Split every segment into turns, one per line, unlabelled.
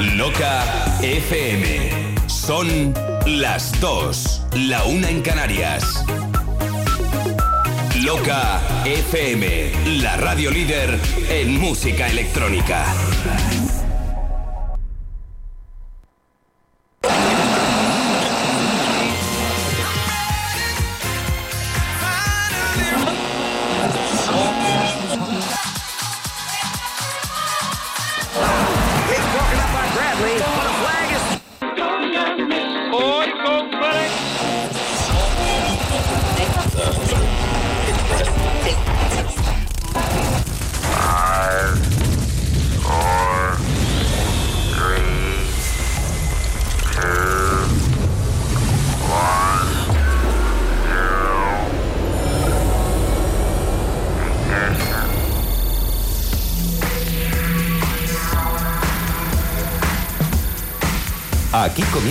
Loca FM. Son las dos, la una en Canarias. Loca FM, la radio líder en música electrónica.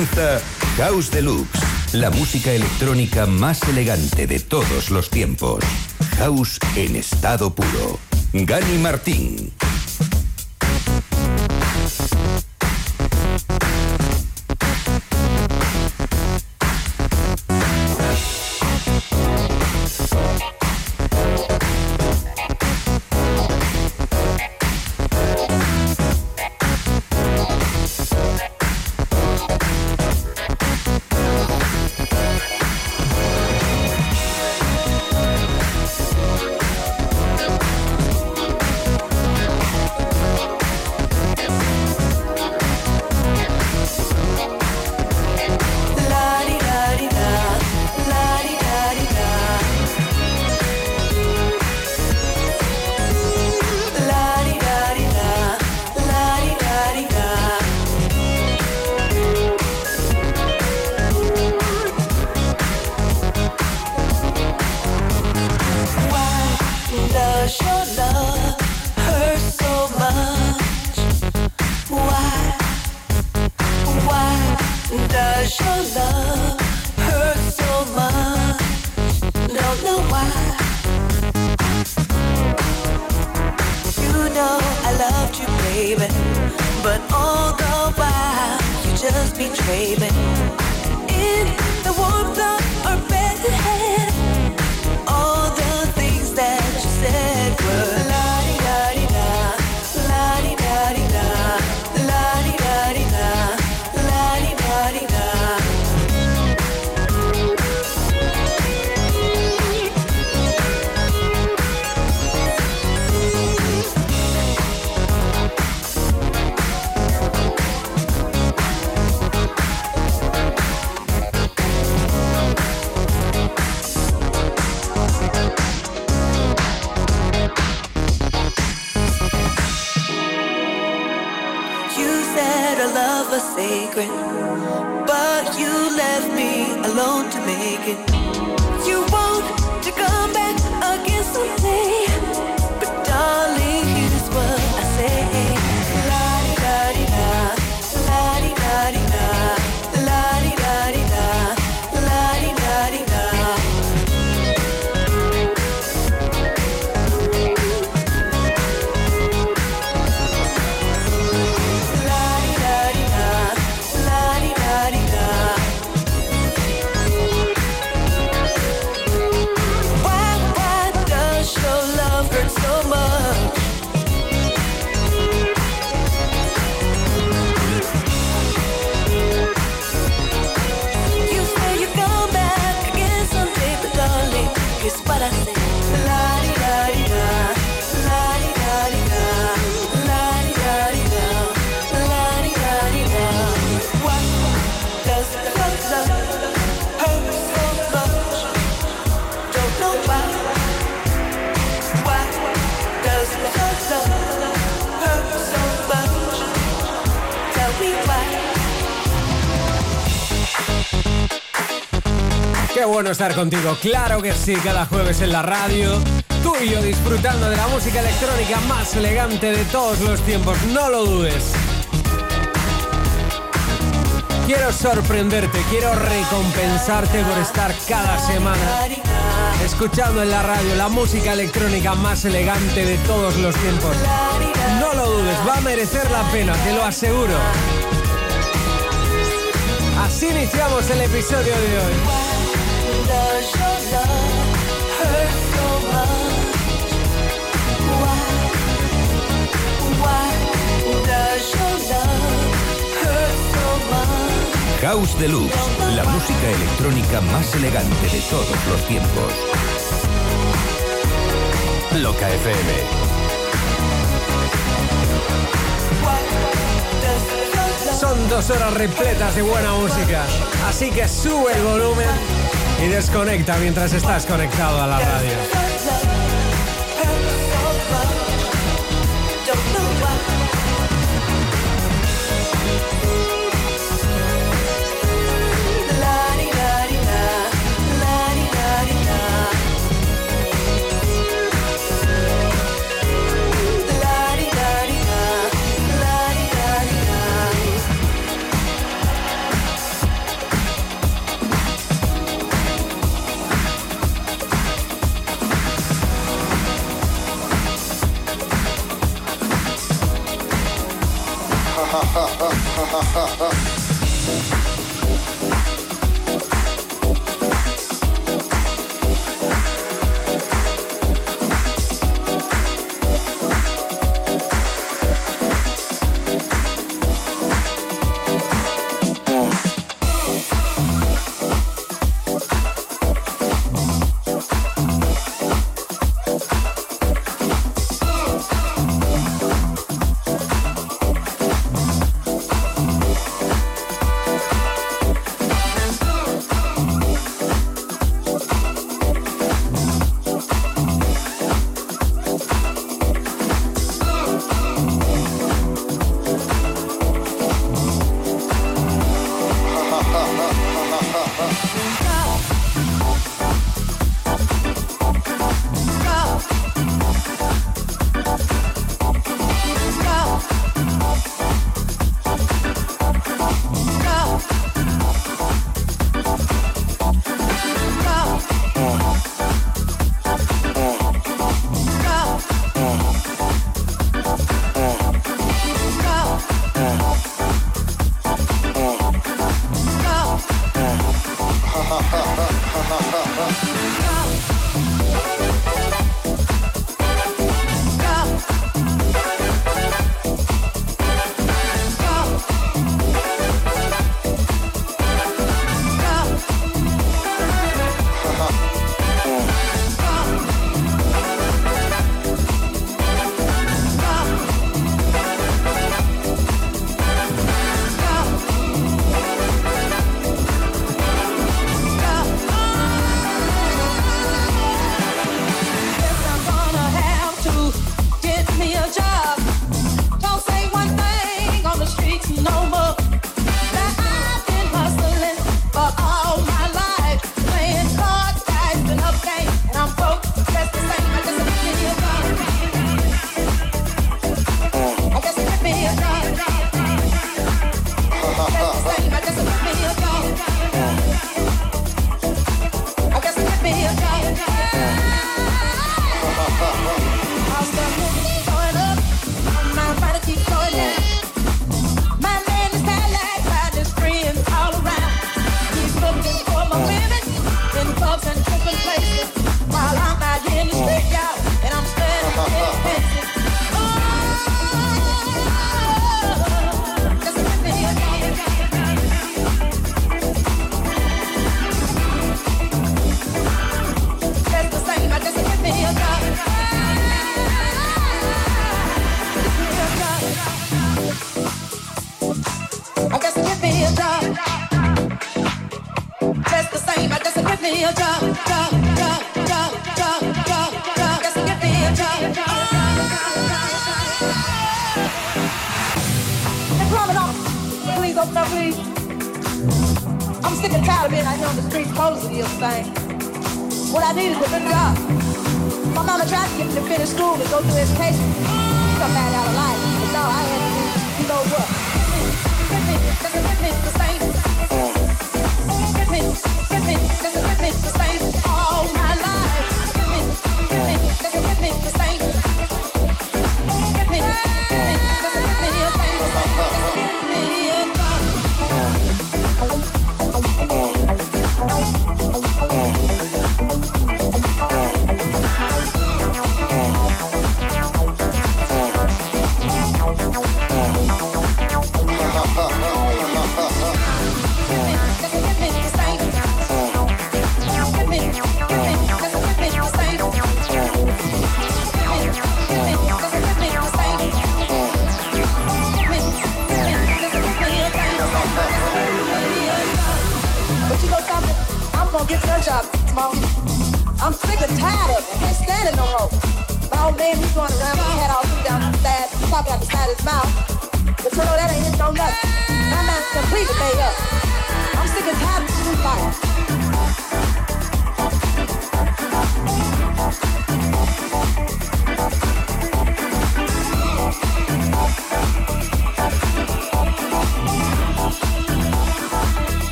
Comienza House Deluxe, la música electrónica más elegante de todos los tiempos. House en estado puro. Gani Martín.
Estar contigo, claro que sí, cada jueves en la radio. Tú y yo disfrutando de la música electrónica más elegante de todos los tiempos, no lo dudes. Quiero sorprenderte, quiero recompensarte por estar cada semana escuchando en la radio la música electrónica más elegante de todos los tiempos. No
lo dudes, va a merecer la pena, te lo aseguro. Así iniciamos el episodio de hoy.
House Deluxe, la música electrónica más elegante de todos los tiempos. Loca FM.
Son dos horas repletas de buena música, así que sube el volumen y desconecta mientras estás conectado a la radio. Yeah.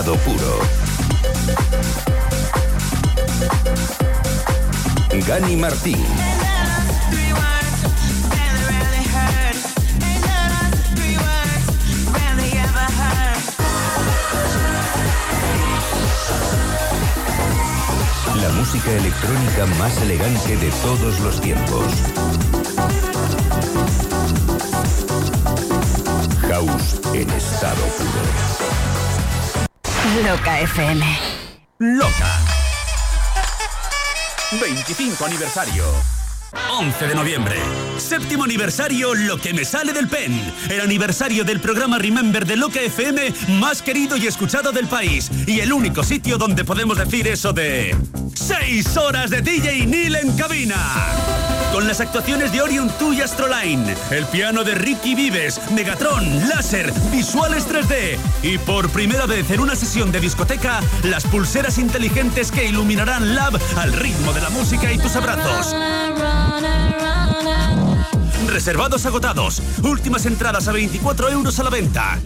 Puro. Gani Martín. La música electrónica más elegante de todos los tiempos.
Loca FM.
Loca. 25 aniversario. 11 de noviembre. Séptimo aniversario Lo que me sale del pen. El aniversario del programa Remember de Loca FM más querido y escuchado del país. Y el único sitio donde podemos decir eso de... 6 horas de DJ Neil en cabina. Las actuaciones de Orion 2 y Astroline, el piano de Ricky Vives, Megatron, láser, visuales 3D y por primera vez en una sesión de discoteca, las pulseras inteligentes que iluminarán Lab al ritmo de la música y tus abrazos. Reservados agotados. Últimas entradas a 24 euros a la venta.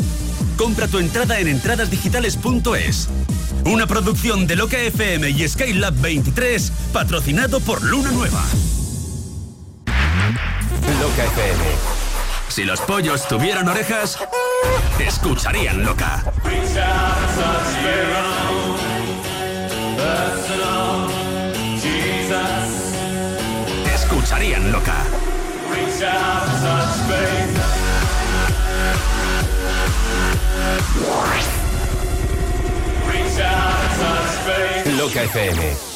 Compra tu entrada en entradasdigitales.es. Una producción de Loca FM y Skylab 23, patrocinado por Luna Nueva. Si los pollos tuvieran orejas, escucharían Loca. Escucharían Loca.
Loca FM.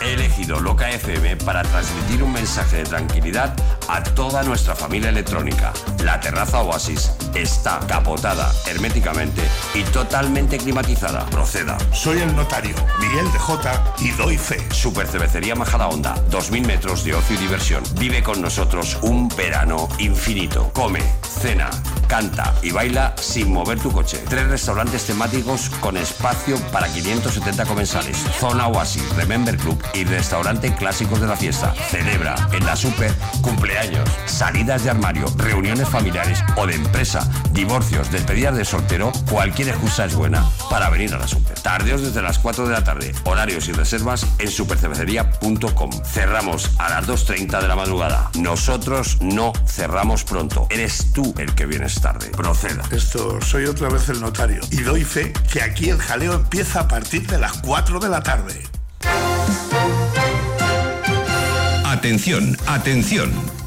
He elegido Loca FM para transmitir un mensaje de tranquilidad a toda nuestra familia electrónica. La terraza Oasis está capotada herméticamente y totalmente climatizada. Proceda.
Soy el notario Miguel de J y doy fe.
Super Cervecería Majadahonda, 2000 metros de ocio y diversión. Vive con nosotros un verano infinito. Come, cena, canta y baila sin mover tu coche. Tres restaurantes temáticos con espacio para 570 comensales. Zona Oasis, Remember Club y restaurante clásicos de la fiesta. Celebra en la Super cumpleaños, salidas de armario, reuniones familiares o de empresa, divorcios, despedidas de soltero. Cualquier excusa es buena para venir a la Super. Tardeos desde las 4 de la tarde. Horarios y reservas en supercervecería.com. Cerramos a las 2.30 de la madrugada. Nosotros no cerramos pronto. Eres tú el que vienes tarde. Proceda.
Esto, soy otra vez el notario. Y doy fe que aquí el jaleo empieza a partir de las 4 de la tarde.
Atención, atención.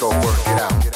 Francisco, work it out.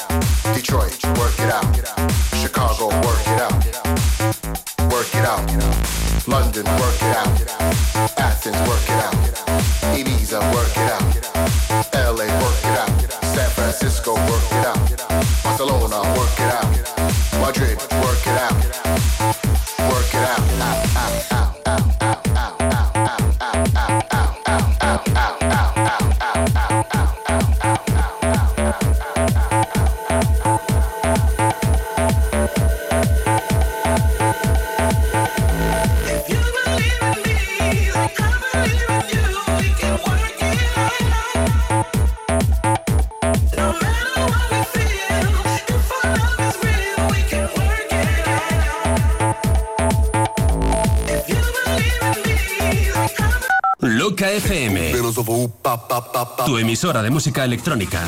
Tu emisora de música electrónica.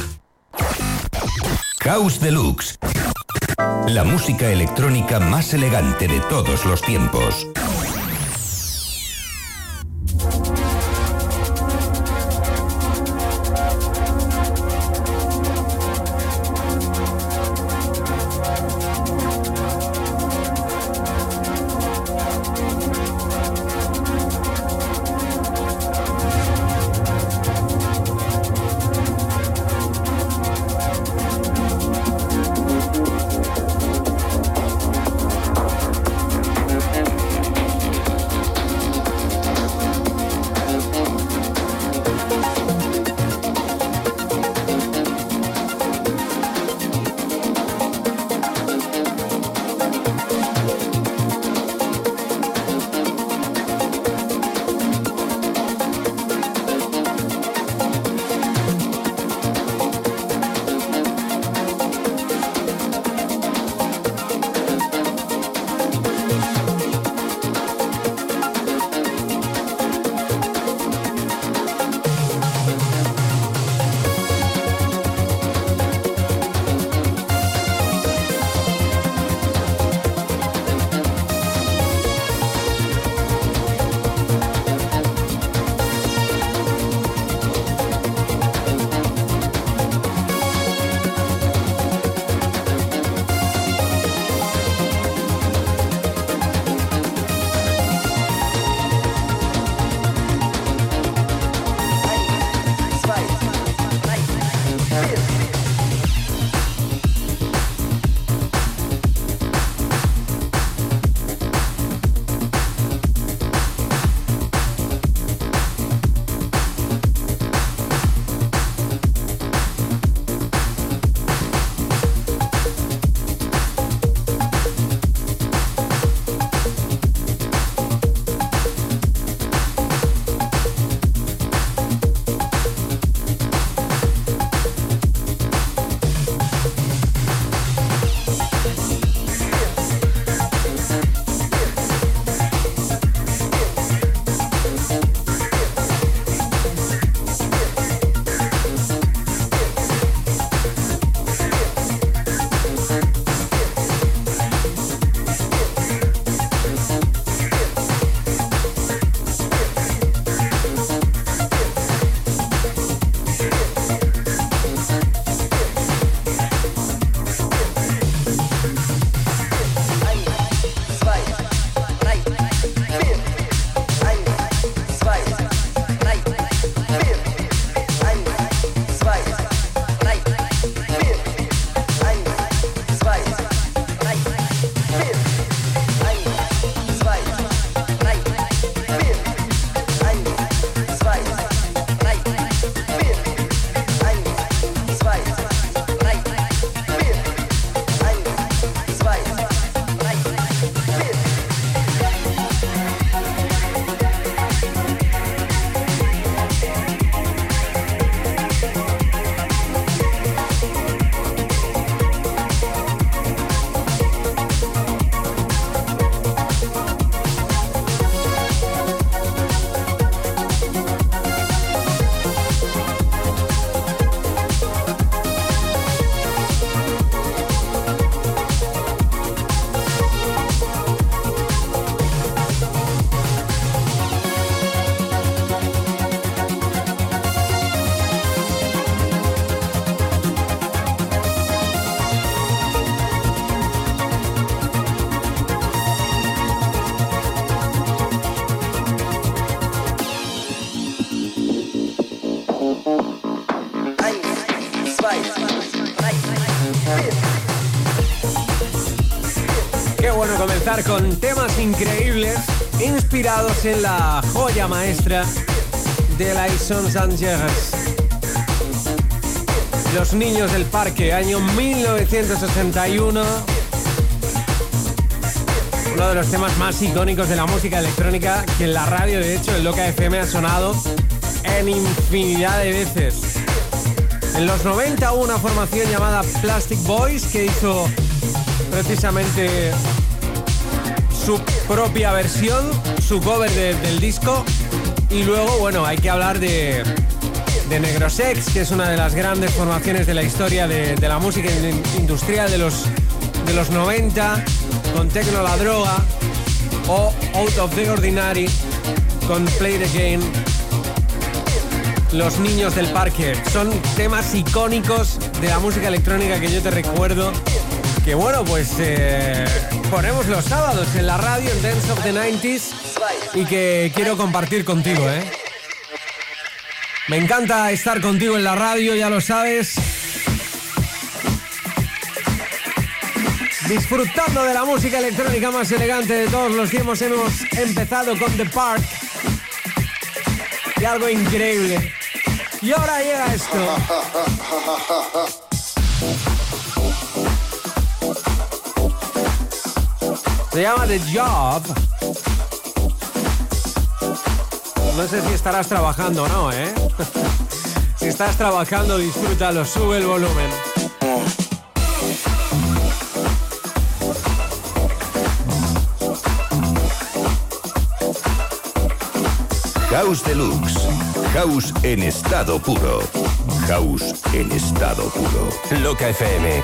House Deluxe. La música electrónica más elegante de todos los tiempos.
Con temas increíbles inspirados en la joya maestra de la Ison Sanchez. Los Niños del Parque, año 1961. Uno de los temas más icónicos de la música electrónica que en la radio, de hecho, en Loca FM ha sonado en infinidad de veces. En los 90 hubo una formación llamada Plastic Boys que hizo precisamente su propia versión, su cover del disco. Y luego, bueno, hay que hablar de, de Negrosex, que es una de las grandes formaciones de la historia de, la música industrial de los, de los 90, con Tecno la Droga, o Out of the Ordinary, con Play the Game. Los niños del parque son temas icónicos de la música electrónica que yo te recuerdo que bueno, pues eh, ponemos los sábados en la radio en Dance of the 90s y que quiero compartir contigo, ¿eh? Me encanta estar contigo en la radio, ya lo sabes. Disfrutando de la música electrónica más elegante de todos los tiempos, hemos empezado con The Park. Y algo increíble. Y ahora llega esto. Se llama The Job. No sé si estarás trabajando o no, ¿eh? si estás trabajando, disfrútalo, sube el volumen.
House Deluxe. House en estado puro. House en estado puro. Loca FM.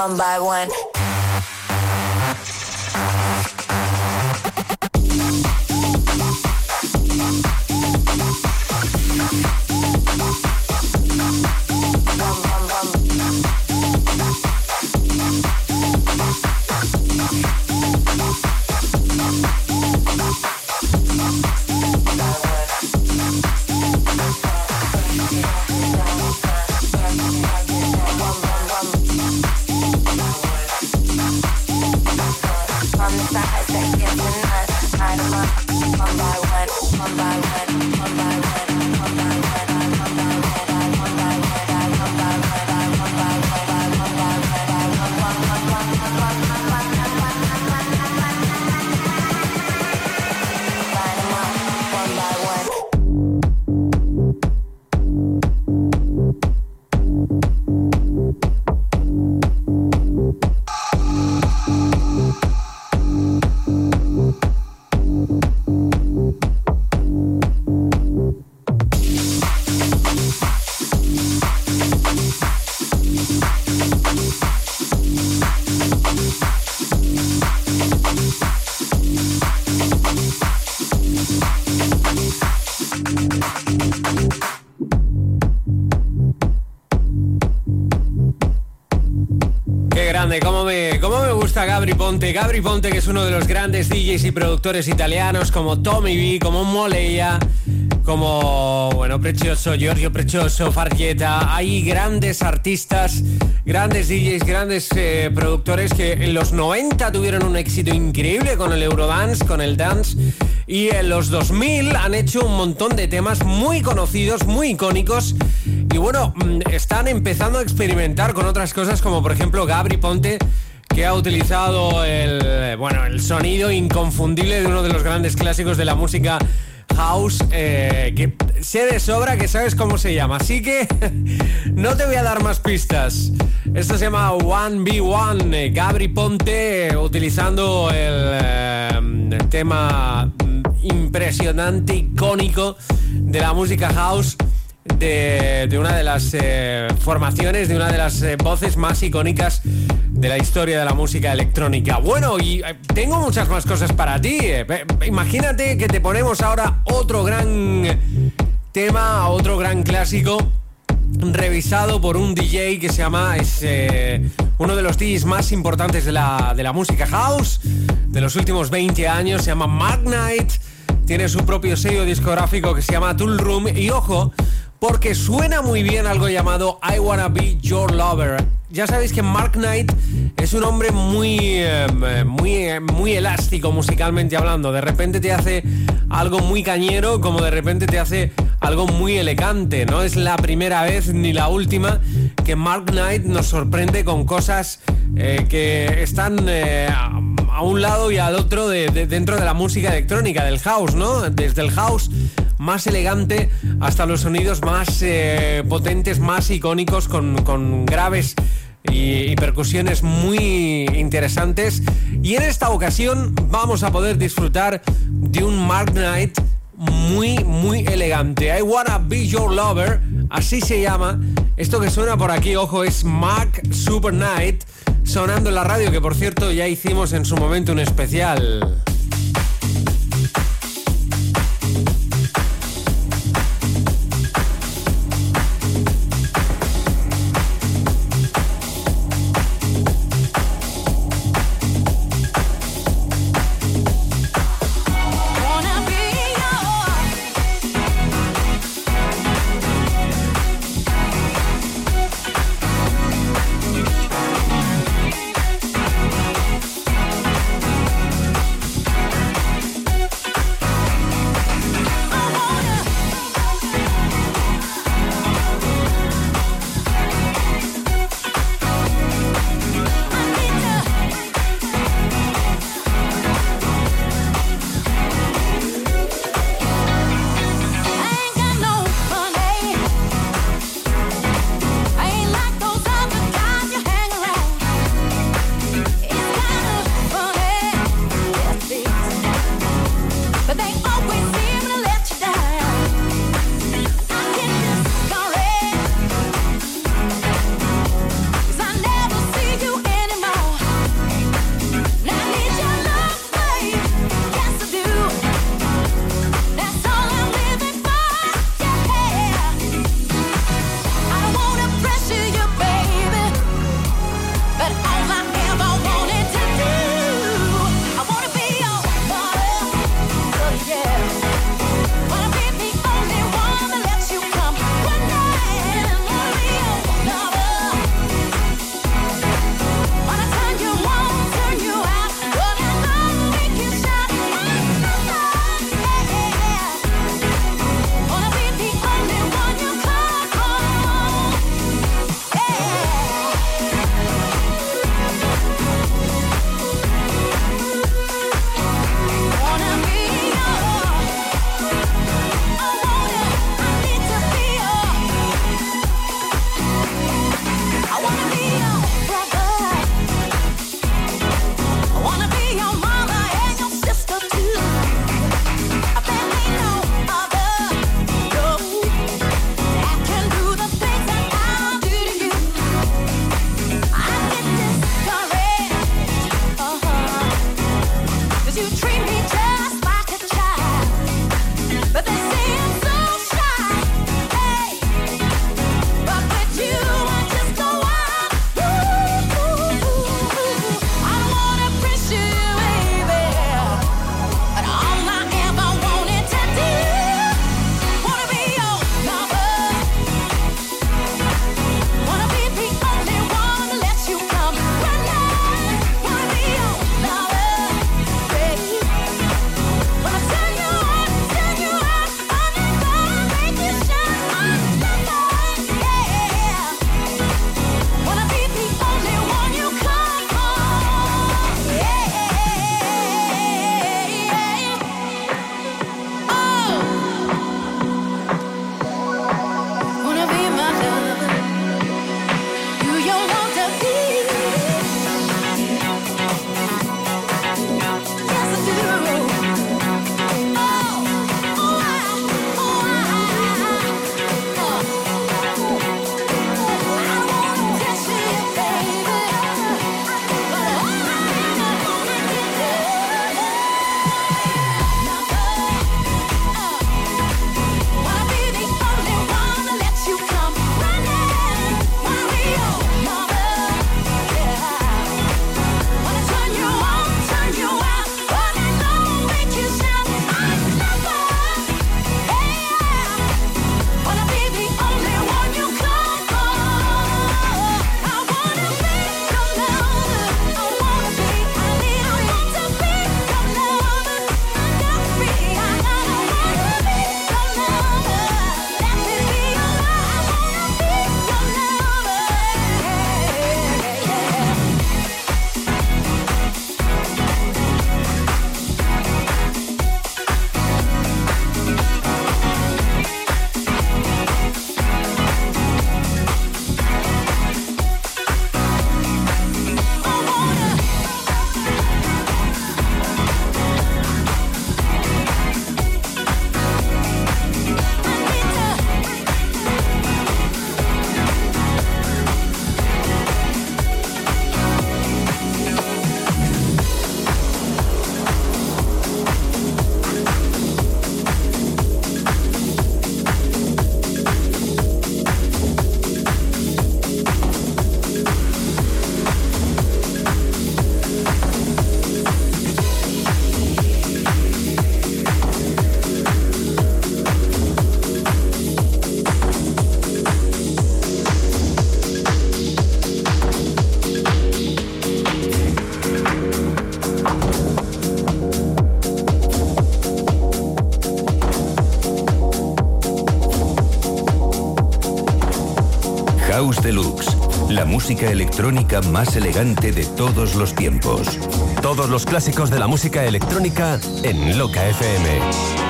one by one.
Gabri Ponte. Gabri Ponte, que es uno de los grandes DJs y productores italianos, como Tommy B, como Moleia, como, bueno, Precioso, Giorgio Precioso, Fargetta. Hay grandes artistas, grandes DJs, grandes eh, productores que en los 90 tuvieron un éxito increíble con el Eurodance, con el Dance. Y en los 2000 han hecho un montón de temas muy conocidos, muy icónicos. Y bueno, mm, están empezando a experimentar con otras cosas como por ejemplo Gabri Ponte que ha utilizado el, bueno, el sonido inconfundible de uno de los grandes clásicos de la música House, eh, que sé de sobra que sabes cómo se llama. Así que no te voy a dar más pistas. Esto se llama 1B1, eh, Gabri Ponte, utilizando el, eh, tema impresionante, icónico de la música house. De, una de las formaciones, de una de las voces más icónicas de la historia de la música electrónica. Bueno, y eh, tengo muchas más cosas para ti. Eh, imagínate que te ponemos ahora otro gran tema, otro gran clásico revisado por un DJ que se llama, es eh, uno de los DJs más importantes de la, de la música house de los últimos 20 años, se llama Knight, tiene su propio sello discográfico que se llama Tool Room y ojo, porque suena muy bien algo llamado I Wanna Be Your Lover. Ya sabéis que Mark Knight es un hombre muy, em, muy, muy elástico musicalmente hablando. De repente te hace algo muy cañero, como de repente te hace algo muy elegante. No es la primera vez ni la última que Mark Knight nos sorprende con cosas eh, que están eh, a un lado y al otro de, dentro de la música electrónica, del house, ¿no? Desde el house más elegante hasta los sonidos más eh, potentes, más icónicos, con, graves y, percusiones muy interesantes. Y en esta ocasión vamos a poder disfrutar de un Mark Knight muy, muy elegante. I Wanna Be Your Lover, así se llama. Esto que suena por aquí, ojo, es Mark Super Night, sonando en la radio, que por cierto ya hicimos en su momento un especial.
Música electrónica más elegante de todos los tiempos.
Todos los clásicos de la música electrónica en Loca FM.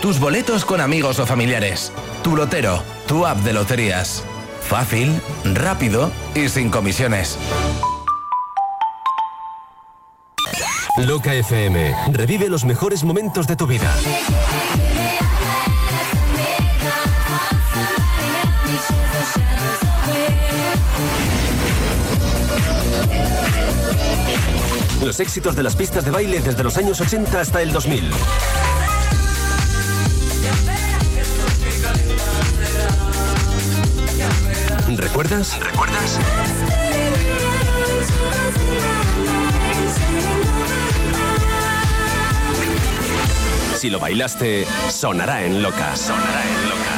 tus boletos con amigos o familiares. Tu lotero, tu app de loterías. Fácil, rápido y sin comisiones.
Loca FM. Revive los mejores momentos de tu vida. Los éxitos de las pistas de baile desde los años 80 hasta el 2000. ¿Recuerdas? ¿Recuerdas? Si lo bailaste, sonará en loca. Sonará en locas.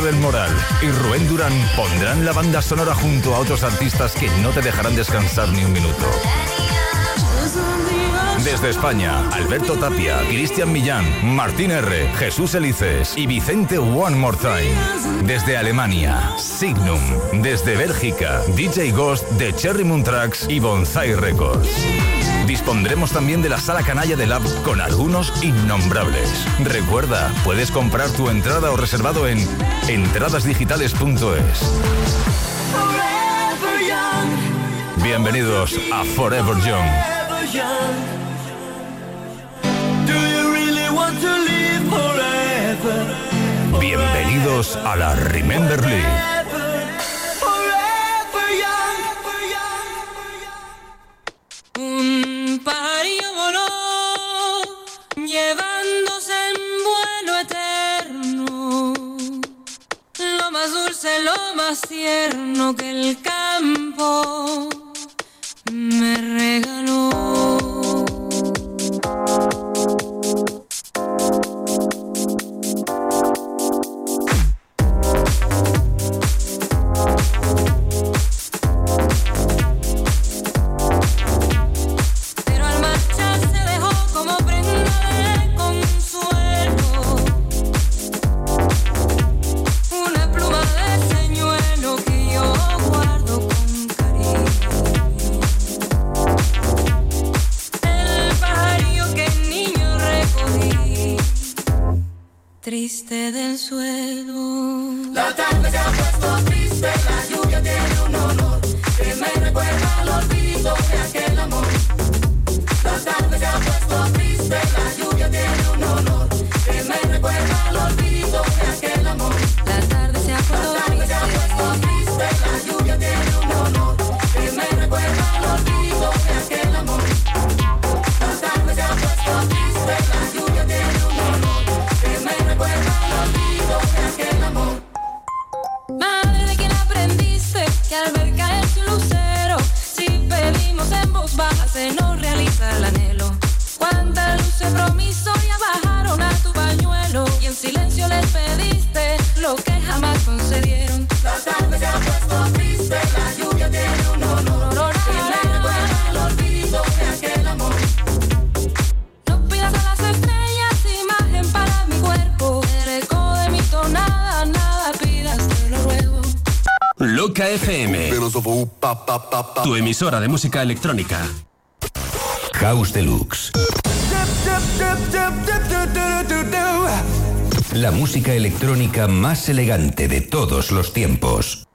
Del Moral y Rubén Durán pondrán la banda sonora junto a otros artistas que no te dejarán descansar ni un minuto. Desde España, Alberto Tapia, Cristian Millán, Martín R., Jesús Elices y Vicente One More Time. Desde Alemania, Signum. Desde Bélgica, DJ Ghost de Cherry Moon Tracks y Bonsai Records.
Dispondremos también de la sala canalla del Labs con algunos innombrables. Recuerda, puedes comprar tu entrada o reservado en entradasdigitales.es. Bienvenidos a Forever Young. Bienvenidos a la Remember League.
más tierno que el
emisora de música electrónica.
House Deluxe. La música electrónica más elegante de todos los tiempos.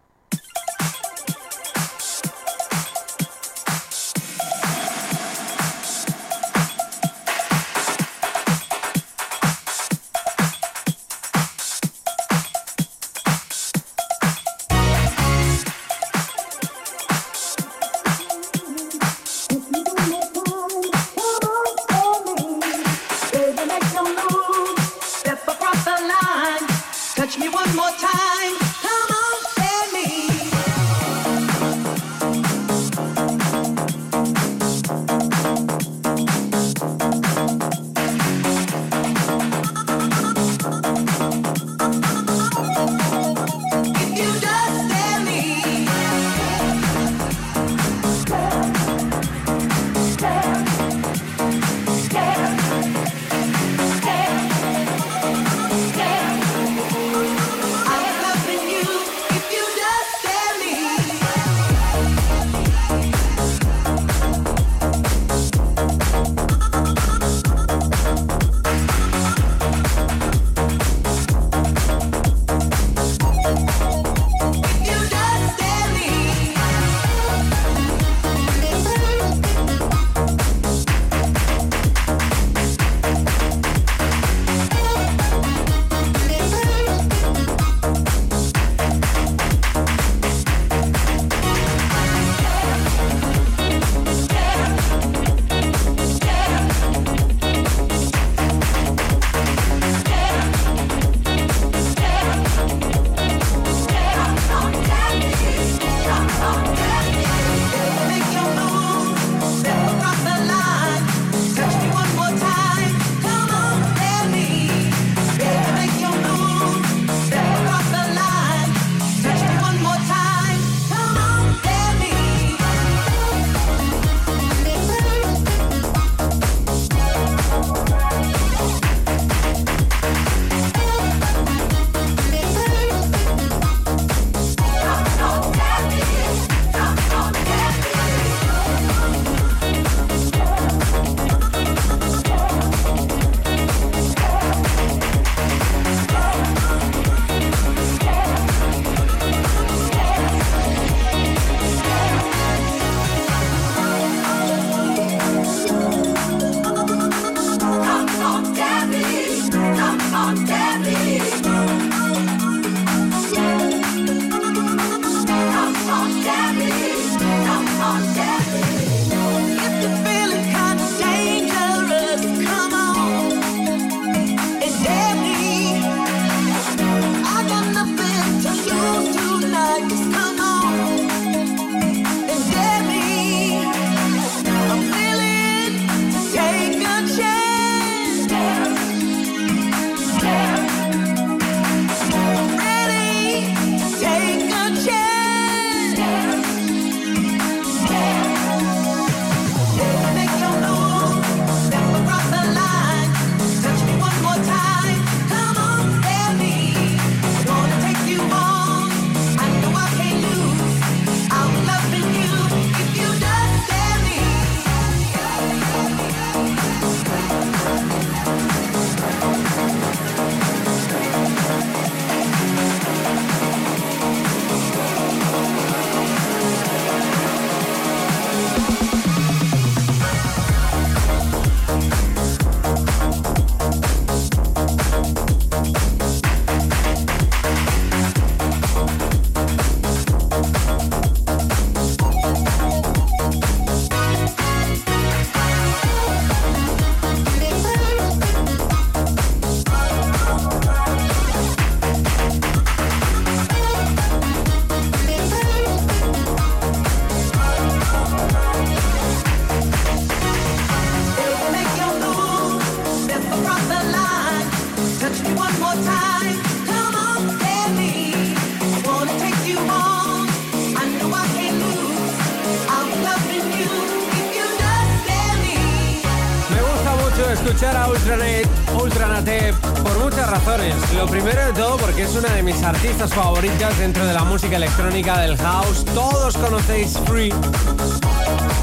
escuchar a Ultranet, Ultranate por muchas razones. Lo primero de todo porque es una de mis artistas favoritas dentro de la música electrónica del house. Todos conocéis Free.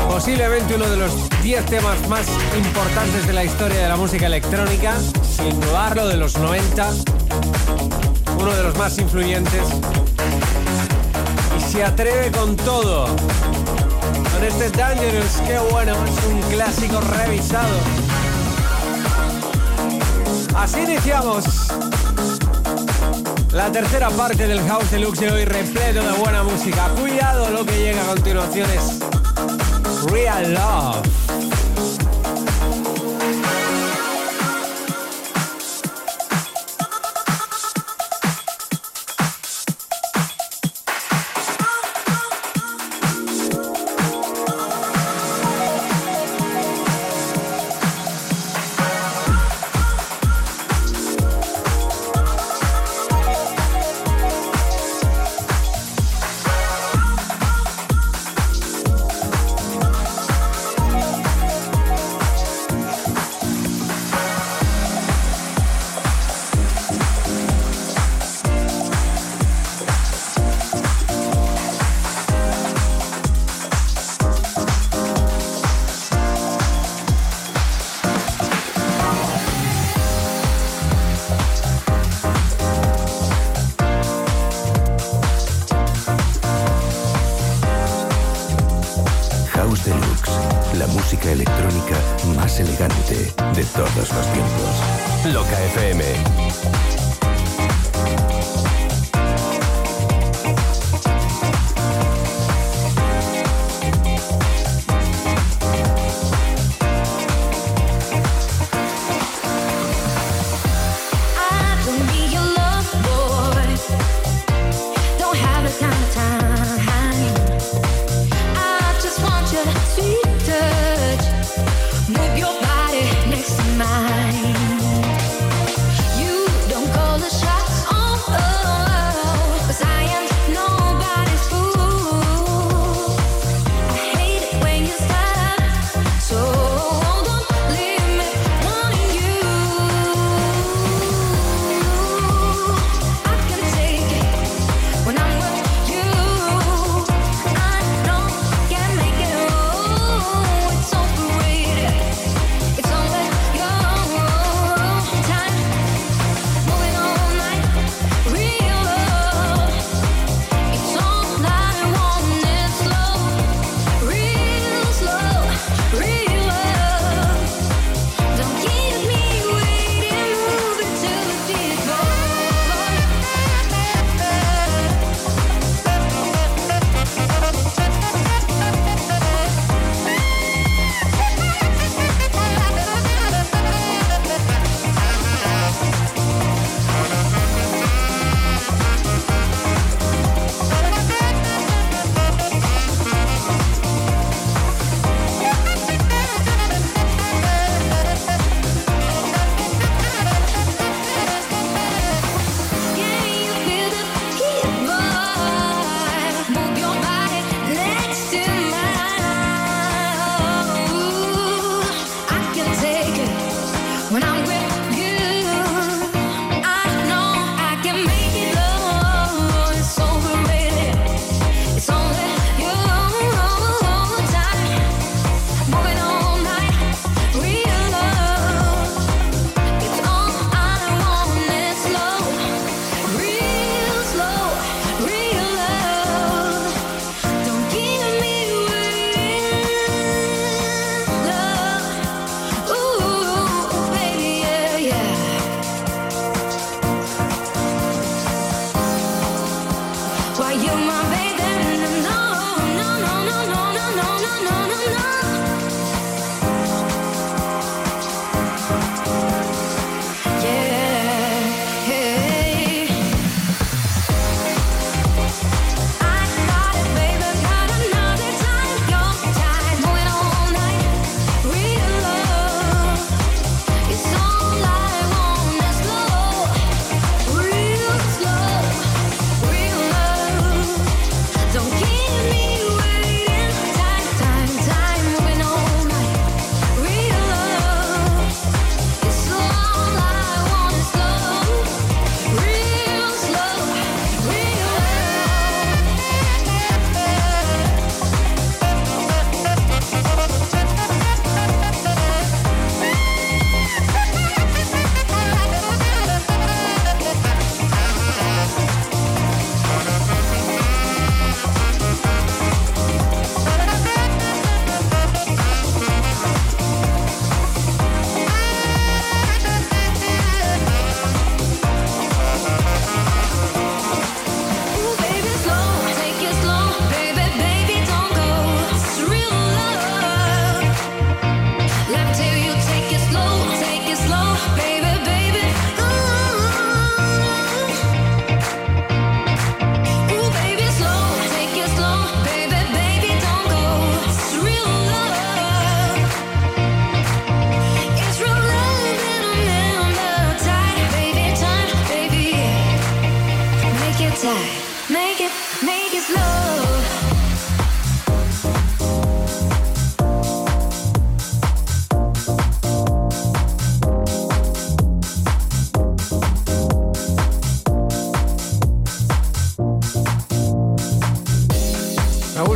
Posiblemente uno de los 10 temas más importantes de la historia de la música electrónica, sin dudarlo, de los 90. Uno de los más influyentes. Y se atreve con todo. Con este Dangerous, qué bueno, es un clásico revisado. Así iniciamos la tercera parte del House Deluxe de hoy, repleto de buena música. Cuidado lo que llega a continuación es
Real Love.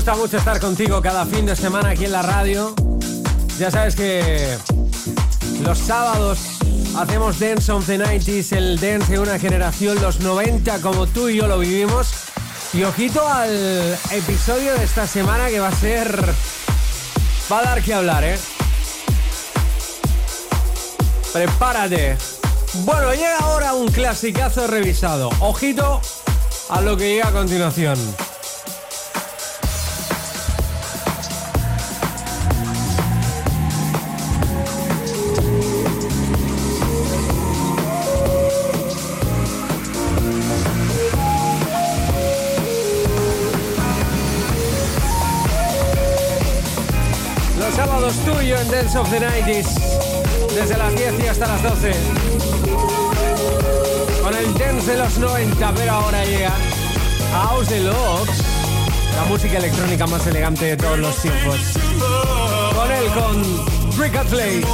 Gusta mucho estar contigo cada fin de semana aquí en la radio. Ya sabes que los sábados hacemos Dance of the 90s, el dance de una generación, los 90 como tú y yo lo vivimos. Y ojito al episodio de esta semana que va a ser... Va a dar que hablar, ¿eh? Prepárate. Bueno, llega ahora un clasicazo revisado. Ojito a lo que llega a continuación. Dance of the 90s. Desde las 10 y hasta las 12. Con el dance de los 90, pero ahora llega House Deluxe. La música electrónica más elegante de todos los tiempos. Con él, con Brick and Play.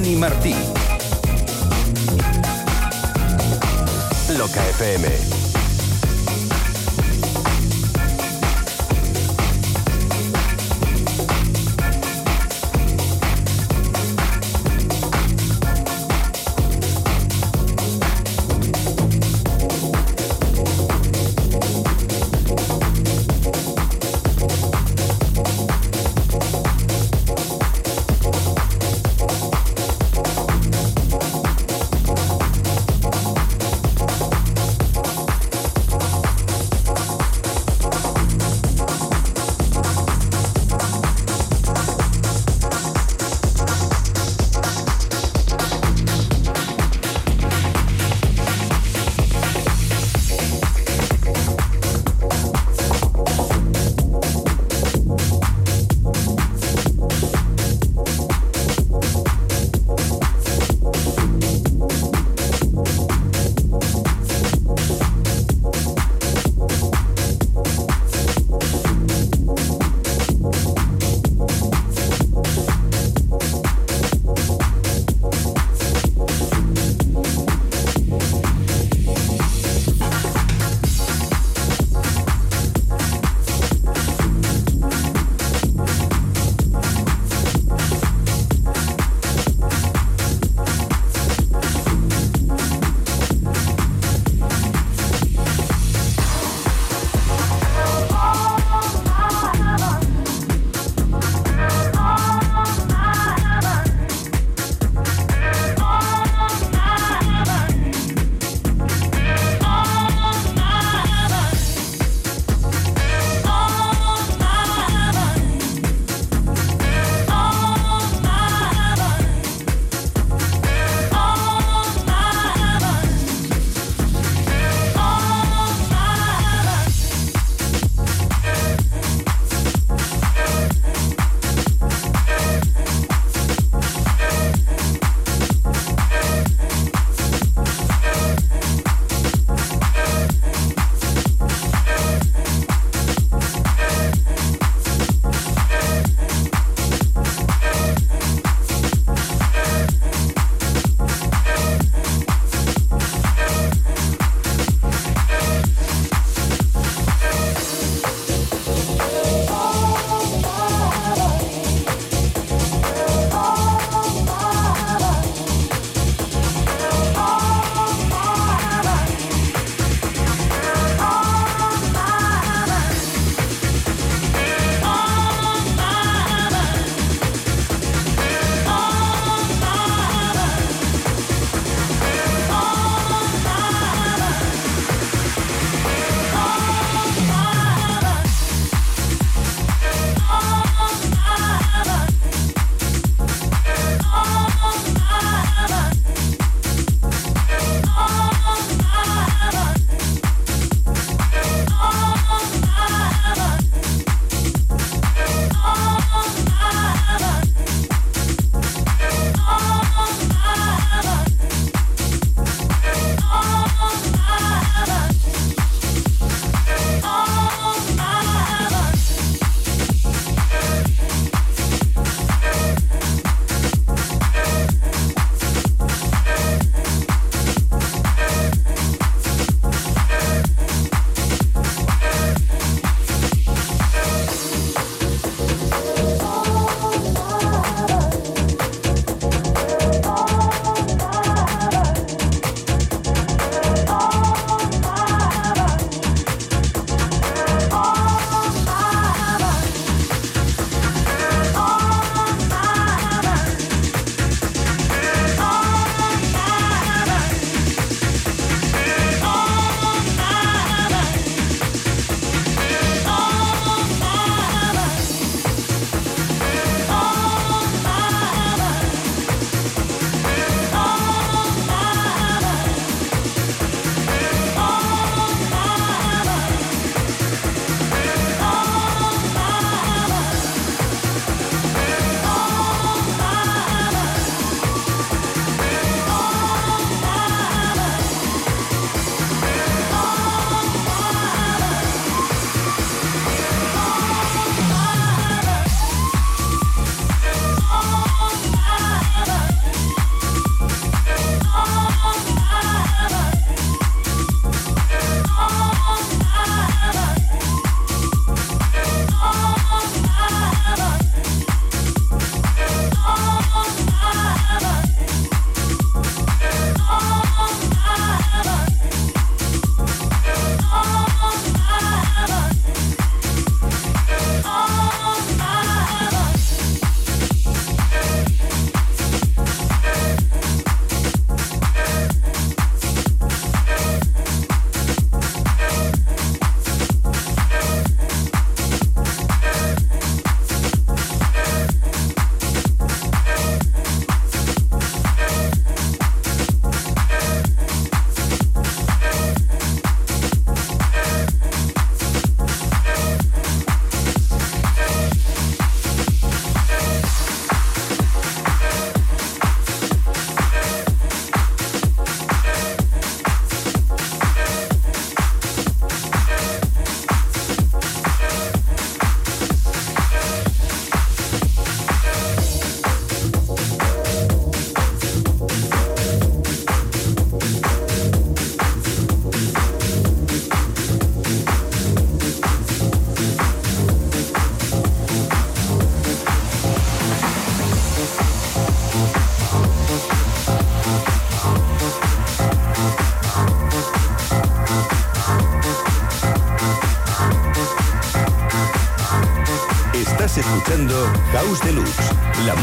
Gani Martí.
Loca FM.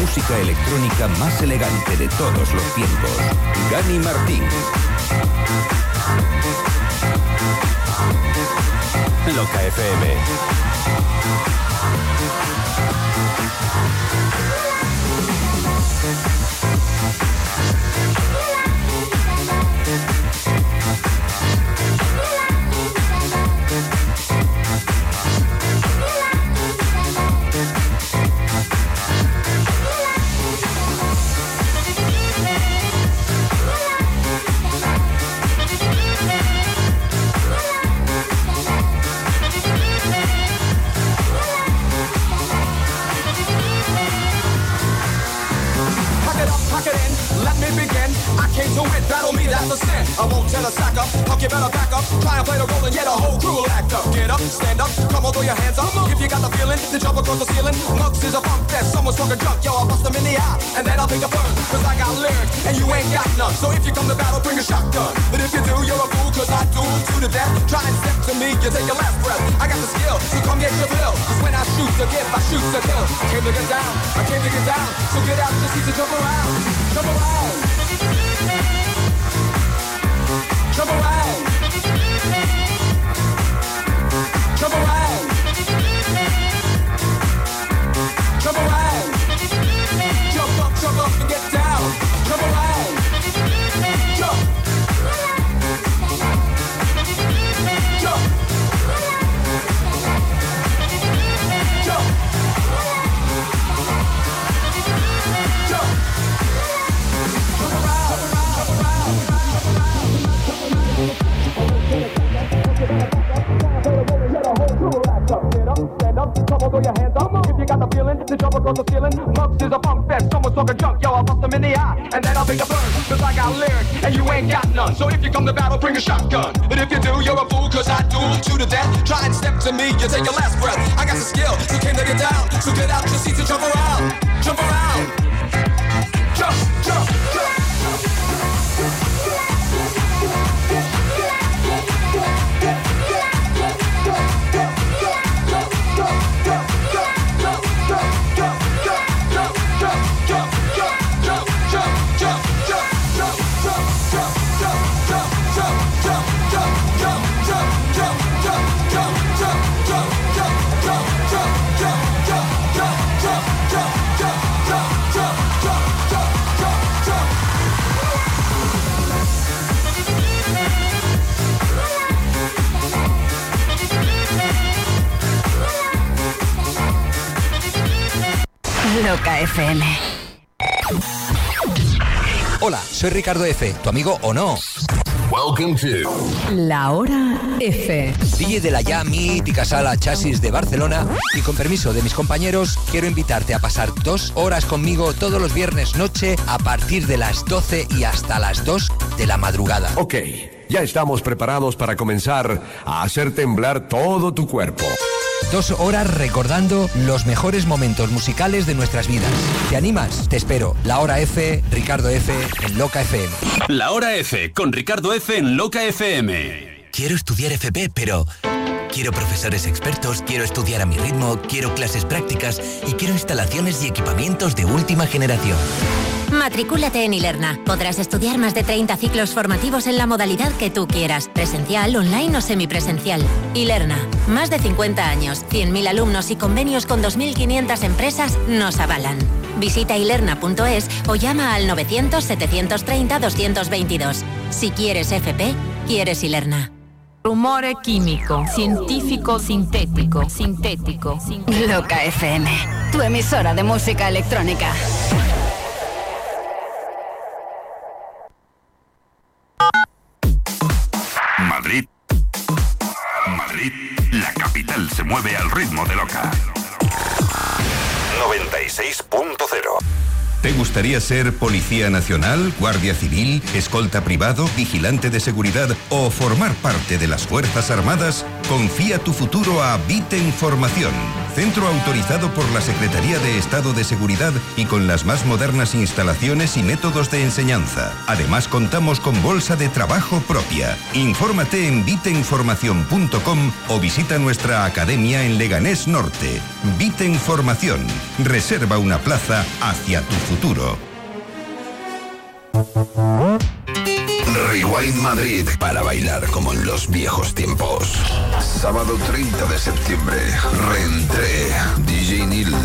Música electrónica más elegante de todos los tiempos. Gani Martín.
Loca FM.
I came to get down, I came to get down. So get out the seats and jump around. Jump around. On, throw your hands up. If you got the feeling, then jump across the ceiling. Mugs is a funk fest, someone's talking junk, yo, I'll bust them in the eye. And then I'll make a burn, cause I got lyrics, and you ain't got none. So if you come to battle, bring a shotgun. And if you do, you're a fool, cause I duel you to death. Try and step to me, you take your last breath. I got the skill, so came to get down. So get out your seats and jump around. Jump around.
Loca FM.
Hola, soy Ricardo F., tu amigo o no.
Welcome to
La hora F.
DJ de la ya mítica sala Chasis de Barcelona y con permiso de mis compañeros quiero invitarte a pasar dos horas conmigo todos los viernes noche a partir de las 12 y hasta las 2 de la madrugada.
Ok, ya estamos preparados para comenzar a hacer temblar todo tu cuerpo.
Dos horas recordando los mejores momentos musicales de nuestras vidas. ¿Te animas? Te espero. La hora F, Ricardo F, en Loca FM.
La hora F con Ricardo F en Loca FM.
Quiero estudiar FP, pero quiero profesores expertos, quiero estudiar a mi ritmo, quiero clases prácticas y quiero instalaciones y equipamientos de última generación.
Matricúlate en Ilerna. Podrás estudiar más de 30 ciclos formativos en la modalidad que tú quieras, presencial, online o semipresencial. Ilerna, más de 50 años, 100.000 alumnos y convenios con 2.500 empresas nos avalan. Visita ilerna.es o llama al 900-730-222. Si quieres FP, quieres Ilerna.
Rumore químico, científico, sintético, sintético. Loca FM, tu emisora de música electrónica.
Mueve al ritmo de Loca. 96.0
¿Te gustaría ser policía nacional, guardia civil, escolta privado, vigilante de seguridad o formar parte de las Fuerzas Armadas? Confía tu futuro a Vite Información, centro autorizado por la Secretaría de Estado de Seguridad y con las más modernas instalaciones y métodos de enseñanza. Además contamos con bolsa de trabajo propia. Infórmate en viteinformación.com o visita nuestra academia en Leganés Norte. Vite Información. Reserva una plaza hacia tu futuro.
Rewind Madrid para bailar como en los viejos tiempos. Sábado 30 de septiembre. Reentré. DJ Nil,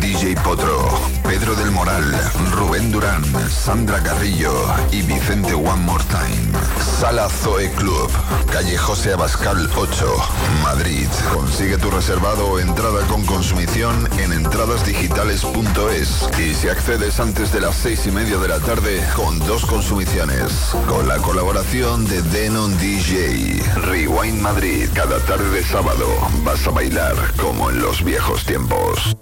DJ Potro, Pedro del Moral, Rubén Durán, Sandra Carrillo y Vicente One More Time. Sala Zoe Club, calle José Abascal 8, Madrid. Consigue tu reservado o entrada con consumición en entradasdigitales.es y si accedes antes de las seis y media de la tarde con dos consumiciones. Con la colaboración de Denon DJ. Rewind Madrid. Cada de sábado vas a bailar como en los viejos tiempos.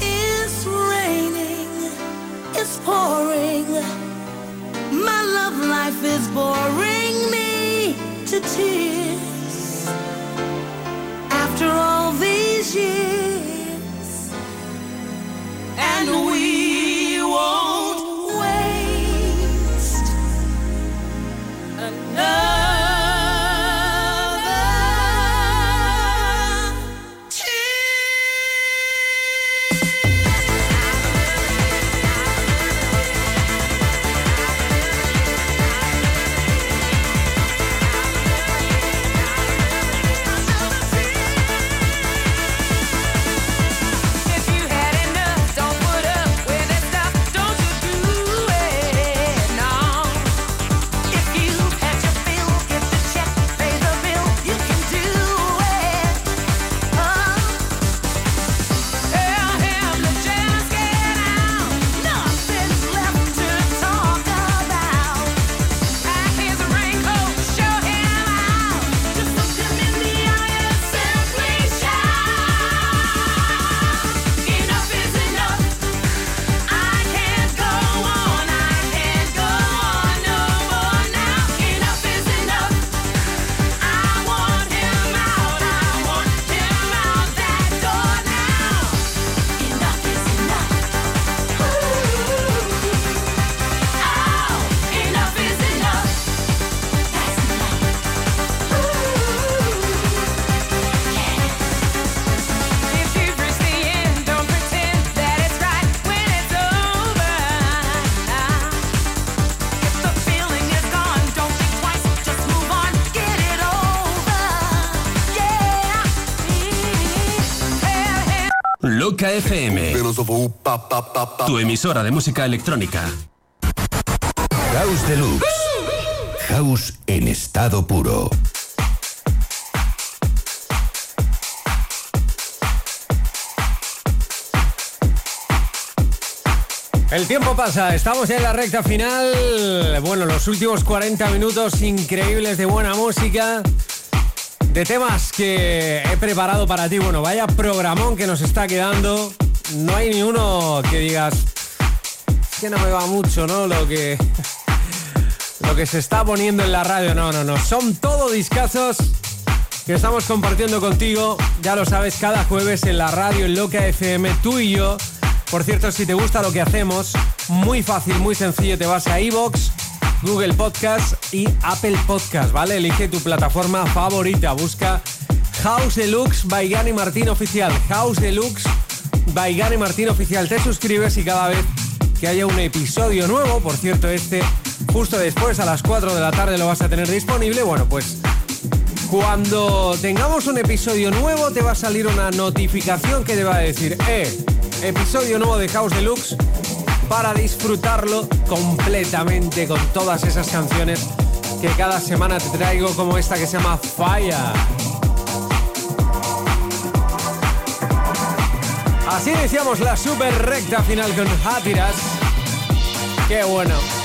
It's raining, it's pouring. My love life is boring me to tears. After all these years, and we No.
Tu emisora de música electrónica.
House Deluxe. House en estado puro.
El tiempo pasa, estamos ya en la recta final. Bueno, los últimos 40 minutos increíbles de buena música. De temas que he preparado para ti. Bueno, vaya programón que nos está quedando. No hay ni uno que digas. Que no me va mucho, ¿no? Lo que. Lo que se está poniendo en la radio. No, no, no. Son todo discazos que estamos compartiendo contigo. Ya lo sabes, cada jueves en la radio, en Loca FM, tú y yo. Por cierto, si te gusta lo que hacemos, muy fácil, muy sencillo, te vas a iVoox, Google Podcast y Apple Podcast, ¿vale? Elige tu plataforma favorita, busca House Deluxe by Gani Martín Oficial. House Deluxe by Gani Martín Oficial. Te suscribes y cada vez que haya un episodio nuevo, por cierto, este justo después a las 4 de la tarde lo vas a tener disponible, bueno, pues cuando tengamos un episodio nuevo te va a salir una notificación que te va a decir, eh, episodio nuevo de House Deluxe para disfrutarlo completamente con todas esas canciones que cada semana te traigo como esta que se llama Fire. Así iniciamos la super recta final con Hatiras. Qué bueno.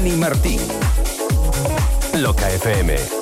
Gani Martín. Loca FM.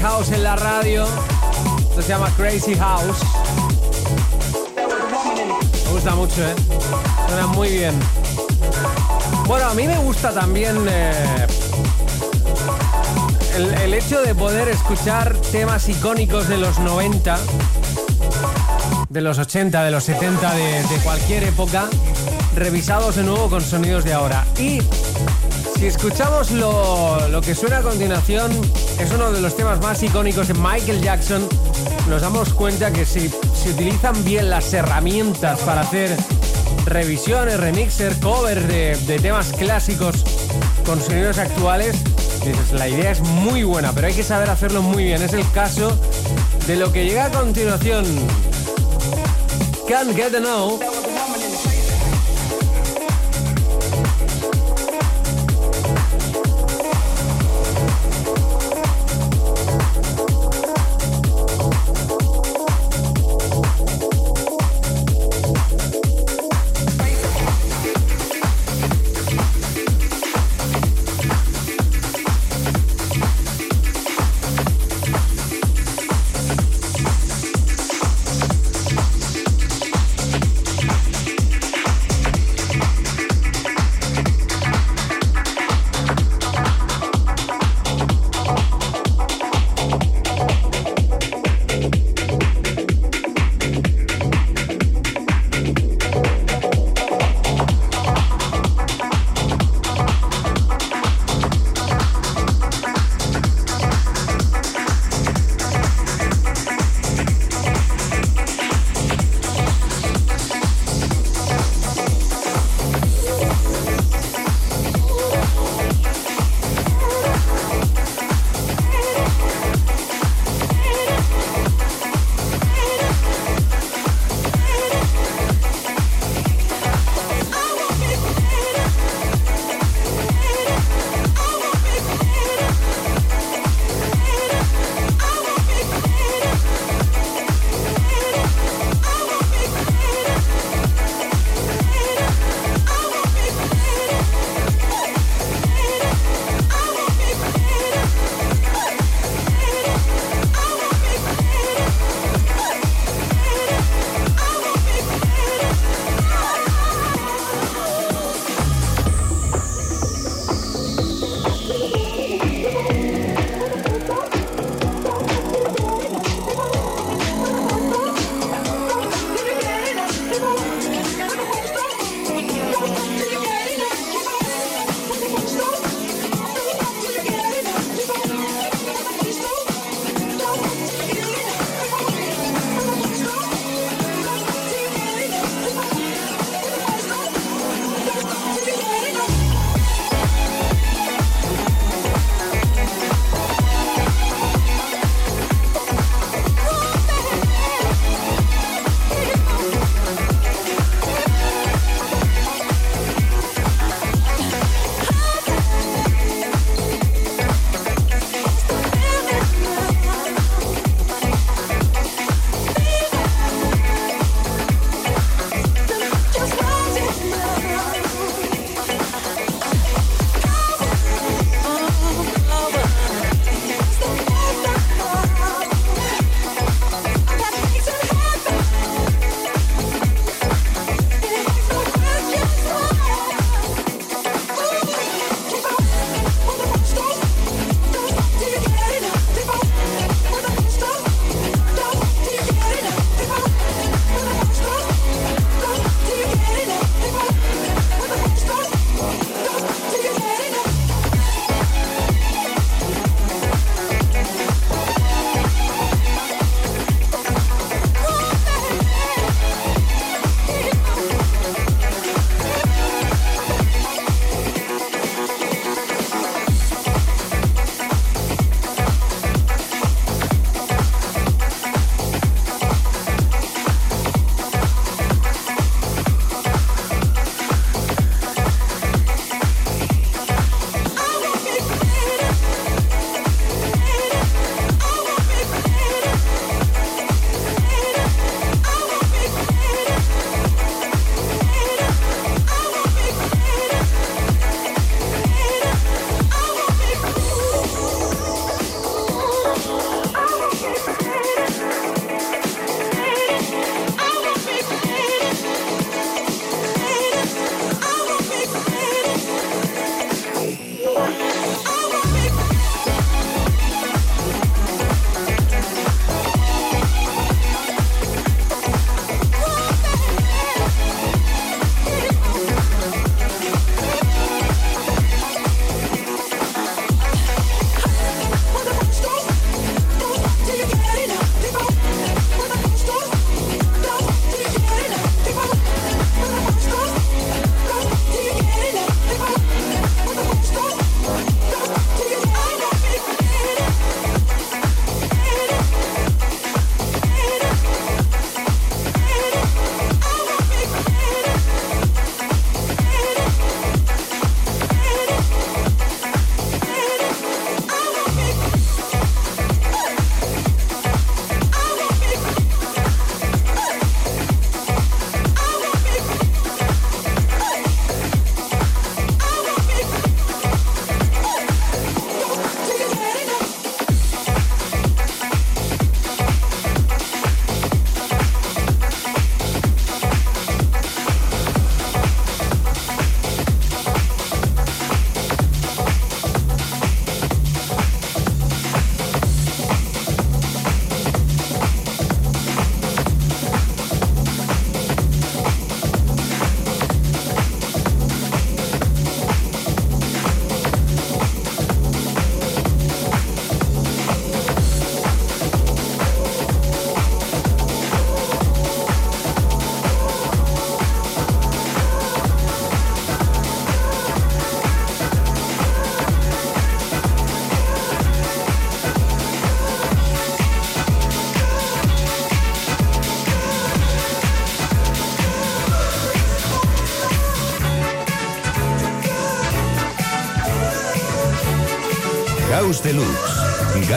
House en la radio. Se llama Crazy House. Me gusta mucho, ¿eh? Suena muy bien. Bueno, a mí me gusta también eh, el, hecho de poder escuchar temas icónicos de los 90, de los 80, de los 70, de, de cualquier época, revisados de nuevo con sonidos de ahora. Y si escuchamos lo, lo que suena a continuación, es uno de los temas más icónicos de Michael Jackson. Nos damos cuenta que si se utilizan bien las herramientas para hacer revisiones, remixer, cover de, de temas clásicos con sonidos actuales, dices, la idea es muy buena, pero hay que saber hacerlo muy bien. Es el caso de lo que llega a continuación. Can't Get Enough.
free.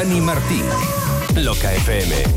Dani Martín.
Loca FM.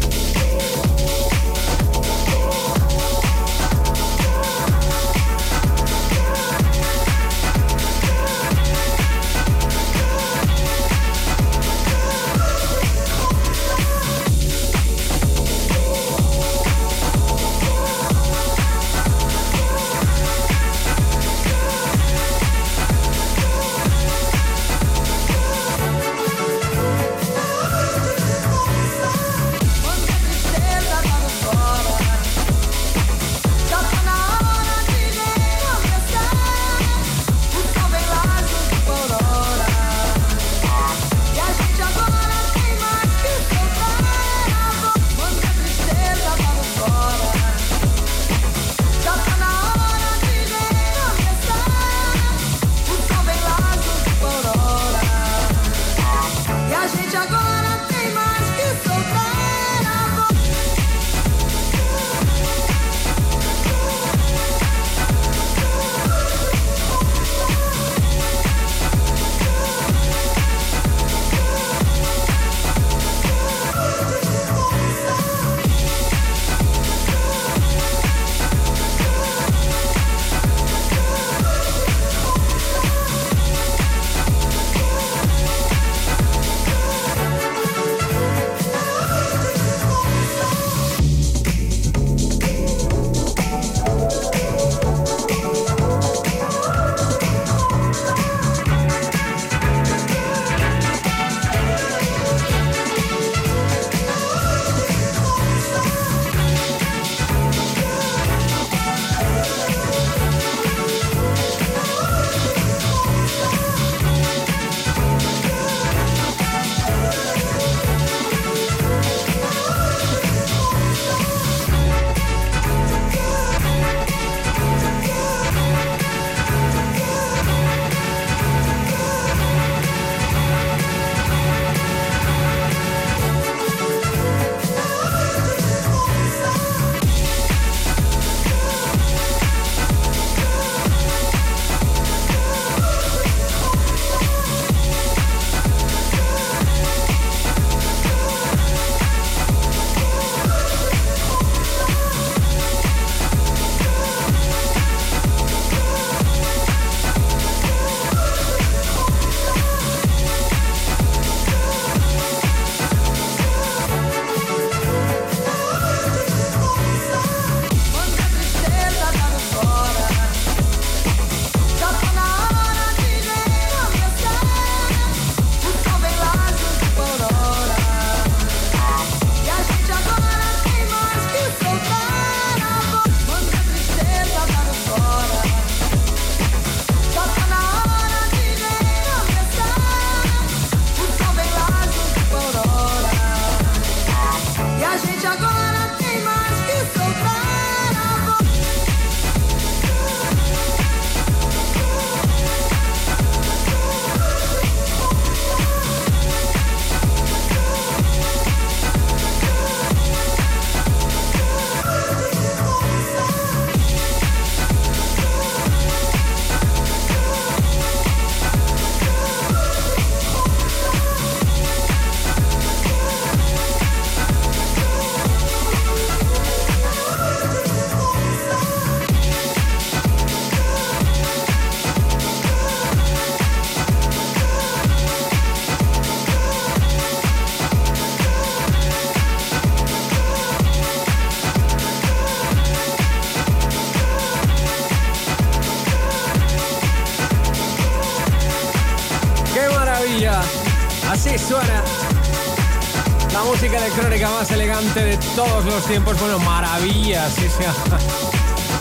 todos los tiempos. Bueno, maravillas. Esa...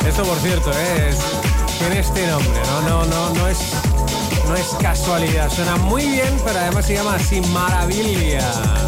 Esto, por cierto, ¿eh? es... tiene este nombre. No, no, no, no es, no es casualidad. Suena muy bien, pero además se llama así, maravilla.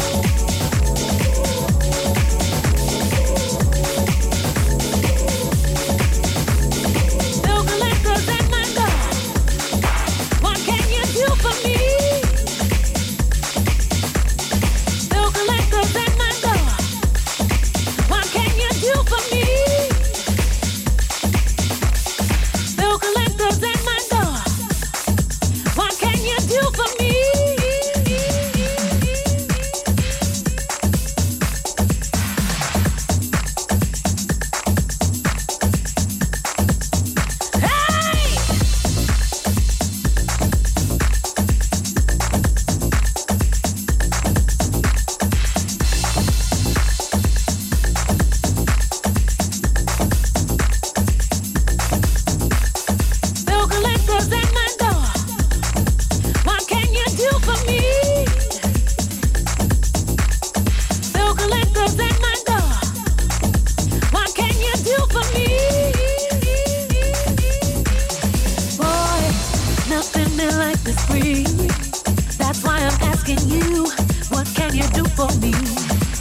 For me?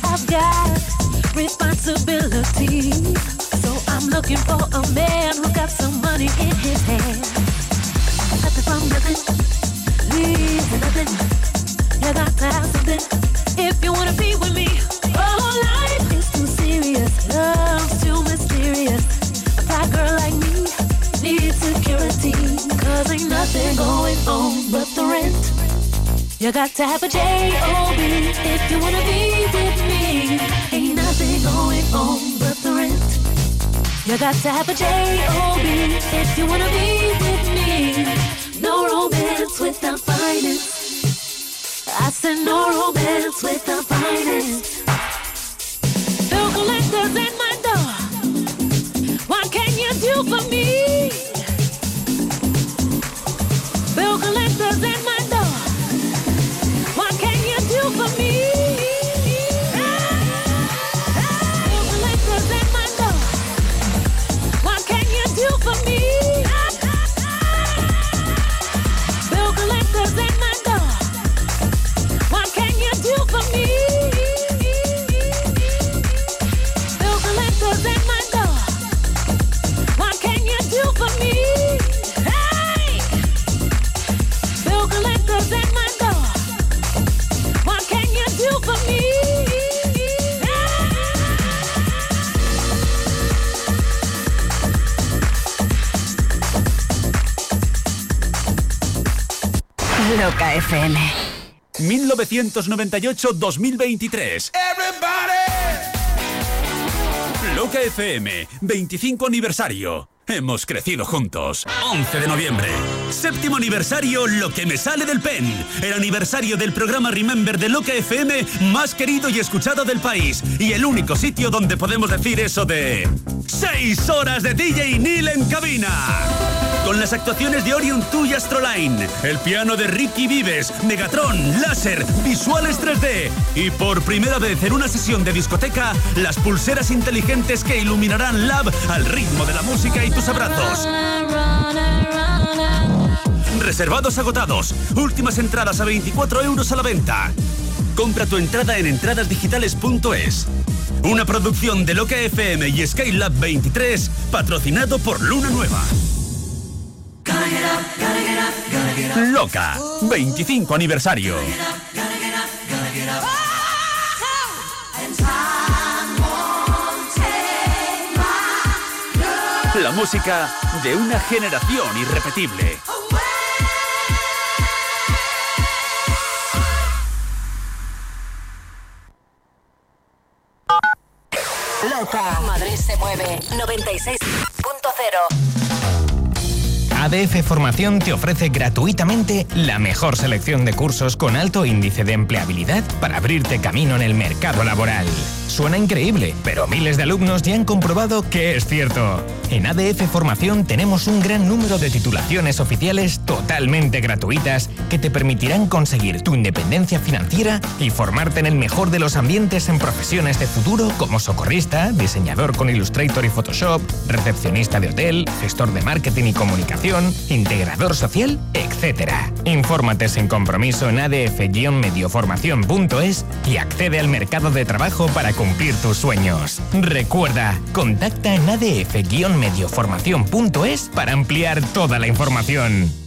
I've got responsibility. So I'm looking for a man who's got some money in his hand. Nothing from nothing, leave to nothing. To have something You got to have a J-O-B if you wanna be with me. Ain't nothing going on but the rent. You got to have a J-O-B if you wanna be with me. No romance without finance. I said no romance without finance. Bill collectors at my door. What can you do for me? Bill collectors at
1998-2023. Loca FM, 25 aniversario. Hemos crecido juntos. 11 de noviembre. Séptimo aniversario Lo que me sale del pen. El aniversario del programa Remember de Loca FM más querido y escuchado del país. Y el único sitio donde podemos decir eso de... 6 horas de DJ Neil en cabina. Con las actuaciones de Orion 2 y Astroline, el piano de Ricky Vives, Megatron, láser, visuales 3D y por primera vez en una sesión de discoteca, las pulseras inteligentes que iluminarán Lab al ritmo de la música y abrazos. Reservados agotados. Últimas entradas a 24 euros a la venta. Compra tu entrada en entradasdigitales.es. Una producción de Loca FM y Skylab 23, patrocinado por Luna Nueva. Loca, 25 aniversario. La música de una generación irrepetible.
Loca. Madrid se mueve. 96.0.
ADF Formación te ofrece gratuitamente la mejor selección de cursos con alto índice de empleabilidad para abrirte camino en el mercado laboral. Suena increíble, pero miles de alumnos ya han comprobado que es cierto. En ADF Formación tenemos un gran número de titulaciones oficiales totalmente gratuitas que te permitirán conseguir tu independencia financiera y formarte en el mejor de los ambientes en profesiones de futuro como socorrista, diseñador con Illustrator y Photoshop, recepcionista de hotel, gestor de marketing y comunicación, integrador social, etc. Infórmate sin compromiso en adf-medioformación.es y accede al mercado de trabajo para cumplir tus sueños. Recuerda, contacta en adf-medioformación.es para ampliar toda la información.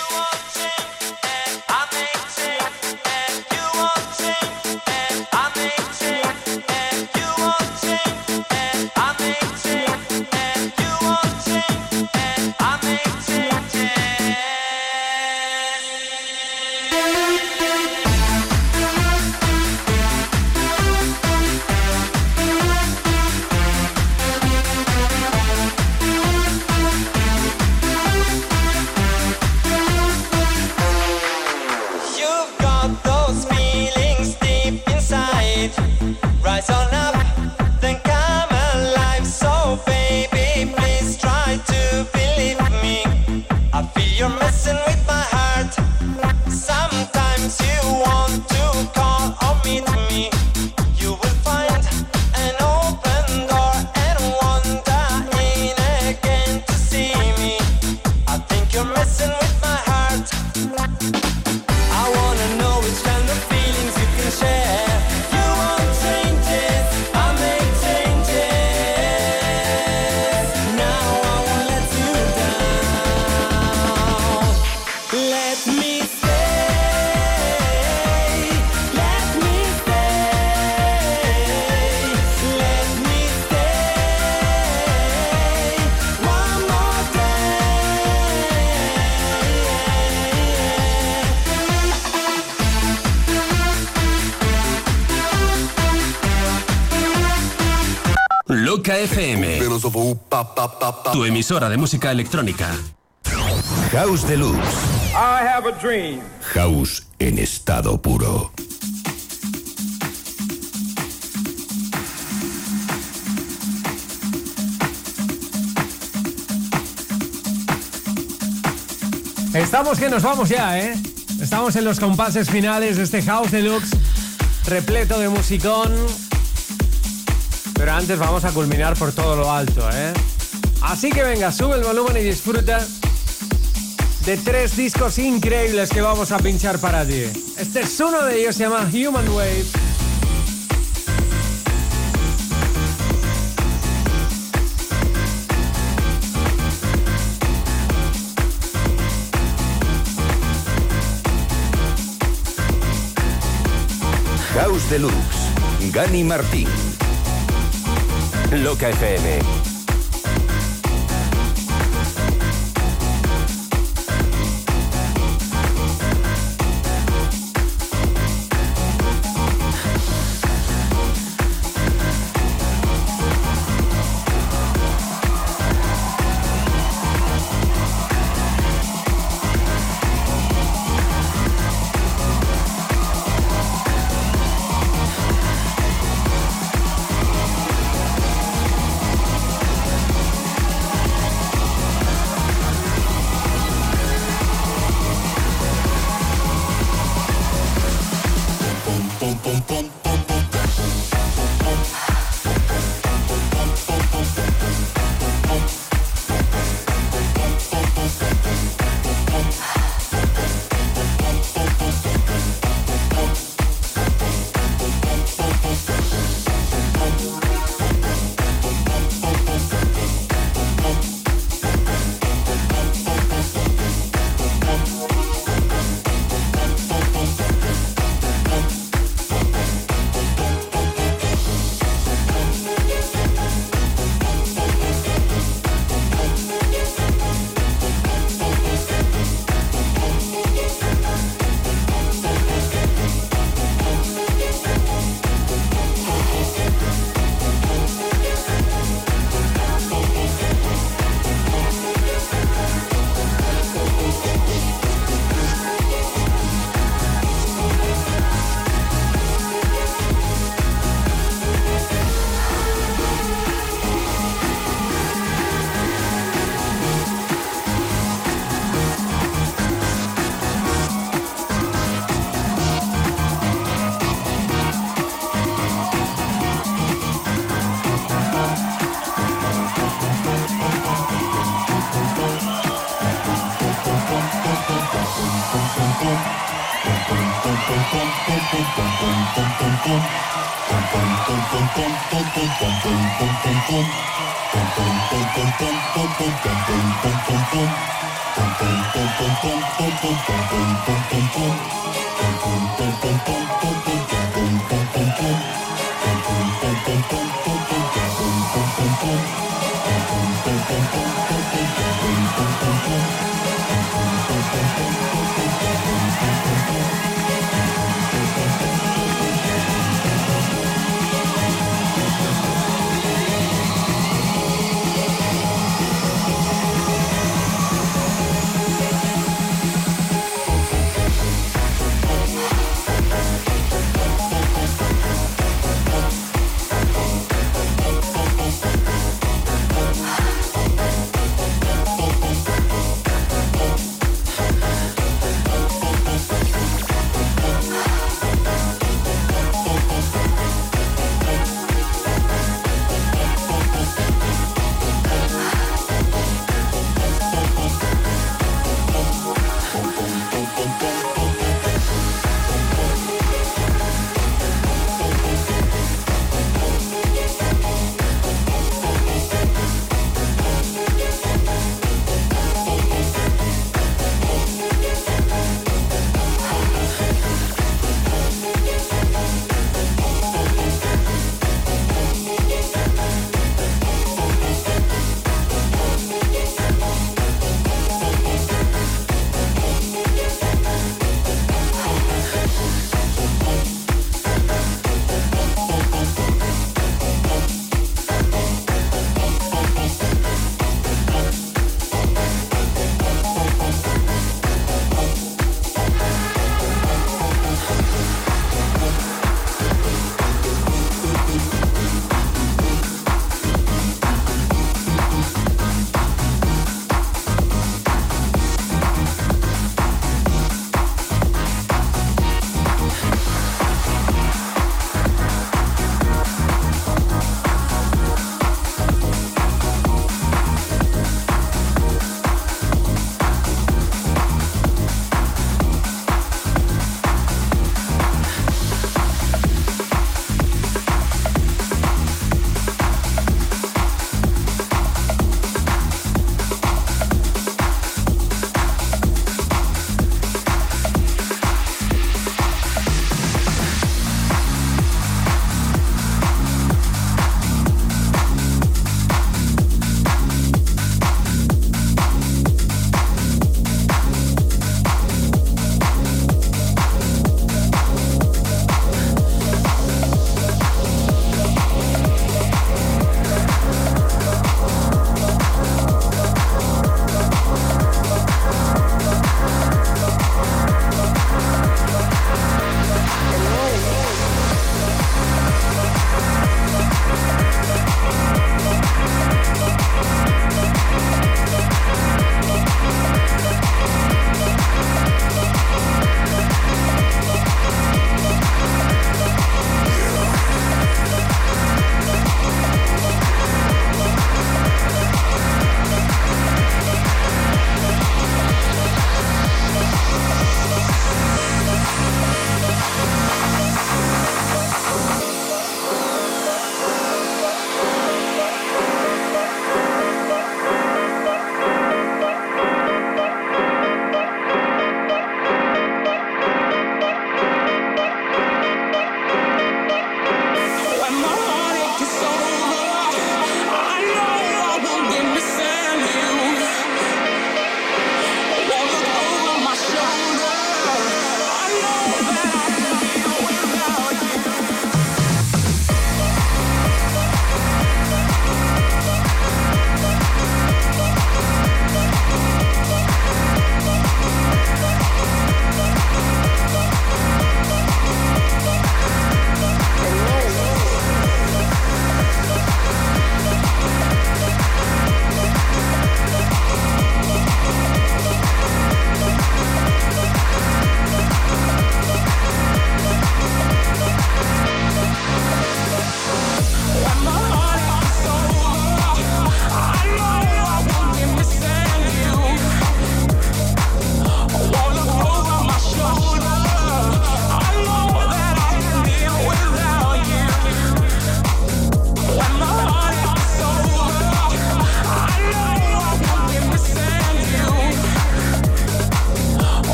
Tu emisora de música electrónica.
House Deluxe.
I have a dream.
House en estado puro.
Estamos que nos vamos ya, ¿eh? Estamos en los compases finales de este House Deluxe, repleto de musicón. Pero antes vamos a culminar por todo lo alto, ¿eh? Así que venga, sube el volumen y disfruta de tres discos increíbles que vamos a pinchar para ti. Este es uno de ellos, se llama Human Wave.
House Deluxe. Gani Martín.
Loca FM.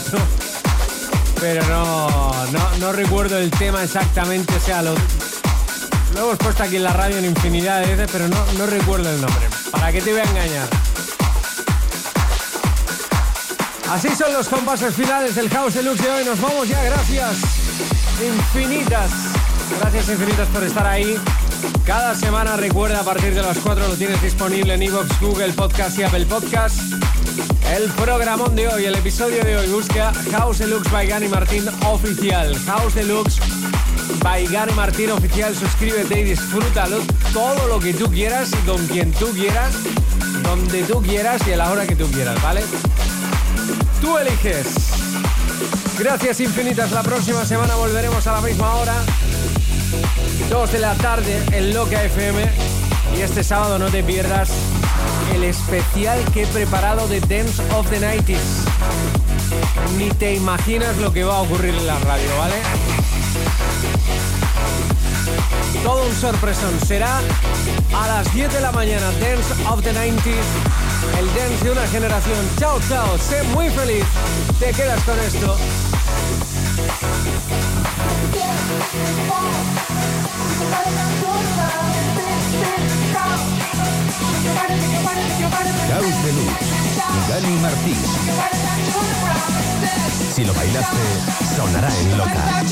2004. Pero no, no, no recuerdo el tema exactamente, o sea, lo, lo hemos puesto aquí en la radio en infinidad de veces, pero no, no recuerdo el nombre. ¿Para qué te voy a engañar? Así son los compases finales del House Deluxe de hoy. Nos vamos ya, gracias infinitas. Gracias infinitas por estar ahí. Cada semana recuerda a partir de las 4 lo tienes disponible en iVoox, Google Podcast y Apple Podcast. El programón de hoy, el episodio de hoy, busca House Deluxe by Gani Martín Oficial. House Deluxe by Gani Martín Oficial. Suscríbete y disfrútalo todo lo que tú quieras y con quien tú quieras, donde tú quieras y a la hora que tú quieras, ¿vale? Tú eliges. Gracias infinitas. La próxima semana volveremos a la misma hora. 2 de la tarde en Loca FM. Y este sábado no te pierdas especial que he preparado de Dance of the 90s. Ni te imaginas lo que va a ocurrir en la radio, ¿vale? Todo un sorpresón. Será a las 10 de la mañana. Dance of the 90s. El dance de una generación. Chao, chao. Sé muy feliz. Te quedas con esto.
Caos de Luz, Dani Martín. Si lo bailaste, sonará en loca.